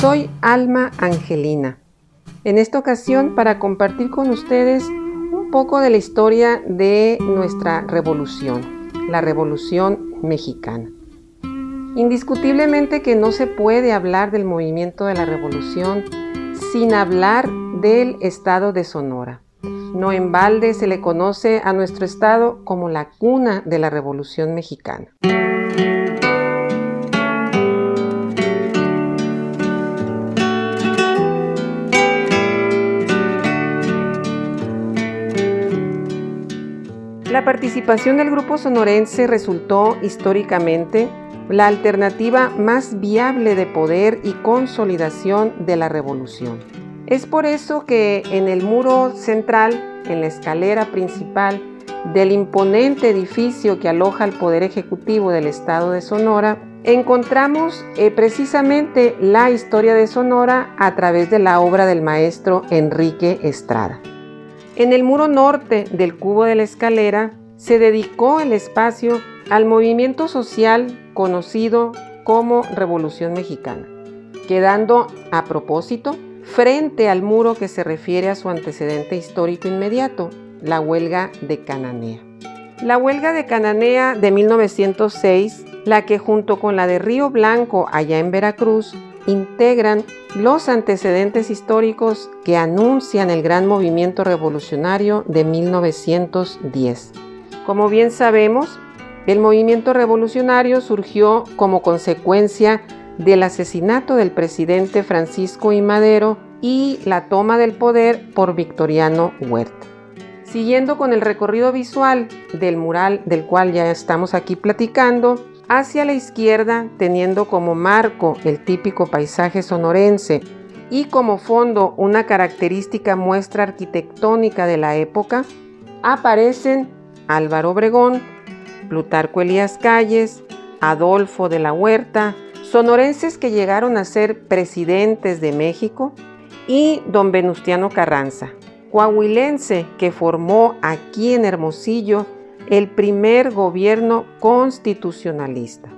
Soy Alma Angelina. En esta ocasión para compartir con ustedes un poco de la historia de nuestra revolución, la revolución mexicana. Indiscutiblemente que no se puede hablar del movimiento de la revolución sin hablar del estado de Sonora. No en balde se le conoce a nuestro estado como la cuna de la revolución mexicana. La participación del grupo sonorense resultó históricamente la alternativa más viable de poder y consolidación de la revolución. Es por eso que en el muro central, en la escalera principal del imponente edificio que aloja el Poder Ejecutivo del Estado de Sonora, encontramos eh, precisamente la historia de Sonora a través de la obra del maestro Enrique Estrada. En el muro norte del cubo de la escalera se dedicó el espacio al movimiento social conocido como Revolución Mexicana, quedando a propósito frente al muro que se refiere a su antecedente histórico inmediato, la huelga de Cananea. La huelga de Cananea de 1906, la que junto con la de Río Blanco allá en Veracruz integran los antecedentes históricos que anuncian el gran movimiento revolucionario de 1910. Como bien sabemos, el movimiento revolucionario surgió como consecuencia del asesinato del presidente Francisco I. Madero y la toma del poder por Victoriano Huerta. Siguiendo con el recorrido visual del mural del cual ya estamos aquí platicando, hacia la izquierda, teniendo como marco el típico paisaje sonorense y como fondo una característica muestra arquitectónica de la época, aparecen Álvaro Obregón, Plutarco Elías Calles, Adolfo de la Huerta, sonorenses que llegaron a ser presidentes de México, y don Venustiano Carranza, coahuilense que formó aquí en Hermosillo el primer gobierno constitucionalista.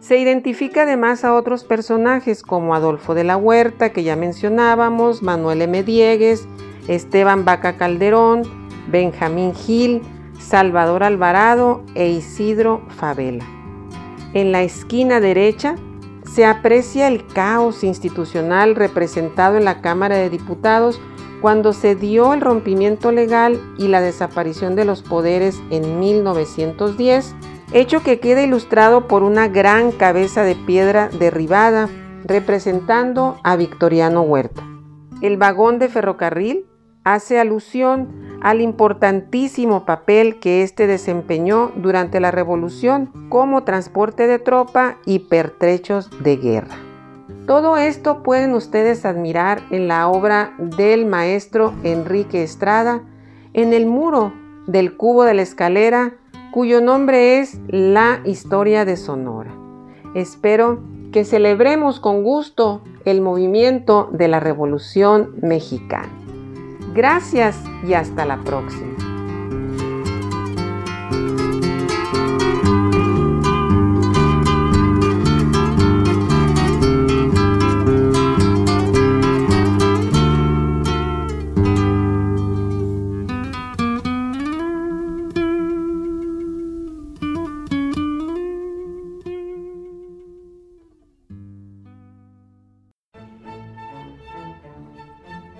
Se identifica además a otros personajes como Adolfo de la Huerta, que ya mencionábamos, Manuel M. Diegues, Esteban Vaca Calderón, Benjamín Gil, Salvador Alvarado e Isidro Favela. En la esquina derecha se aprecia el caos institucional representado en la Cámara de Diputados cuando se dio el rompimiento legal y la desaparición de los poderes en 1910, hecho que queda ilustrado por una gran cabeza de piedra derribada representando a Victoriano Huerta. El vagón de ferrocarril hace alusión al importantísimo papel que éste desempeñó durante la Revolución como transporte de tropa y pertrechos de guerra. Todo esto pueden ustedes admirar en la obra del maestro Enrique Estrada en el muro del cubo de la escalera cuyo nombre es La historia de Sonora. Espero que celebremos con gusto el movimiento de la Revolución Mexicana. Gracias y hasta la próxima.